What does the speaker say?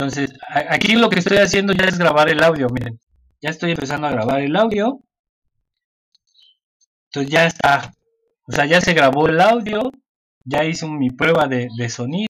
Entonces, aquí lo que estoy haciendo ya es grabar el audio, miren. Ya estoy empezando a grabar el audio. Entonces ya está. O sea, ya se grabó el audio. Ya hice mi prueba de, de sonido.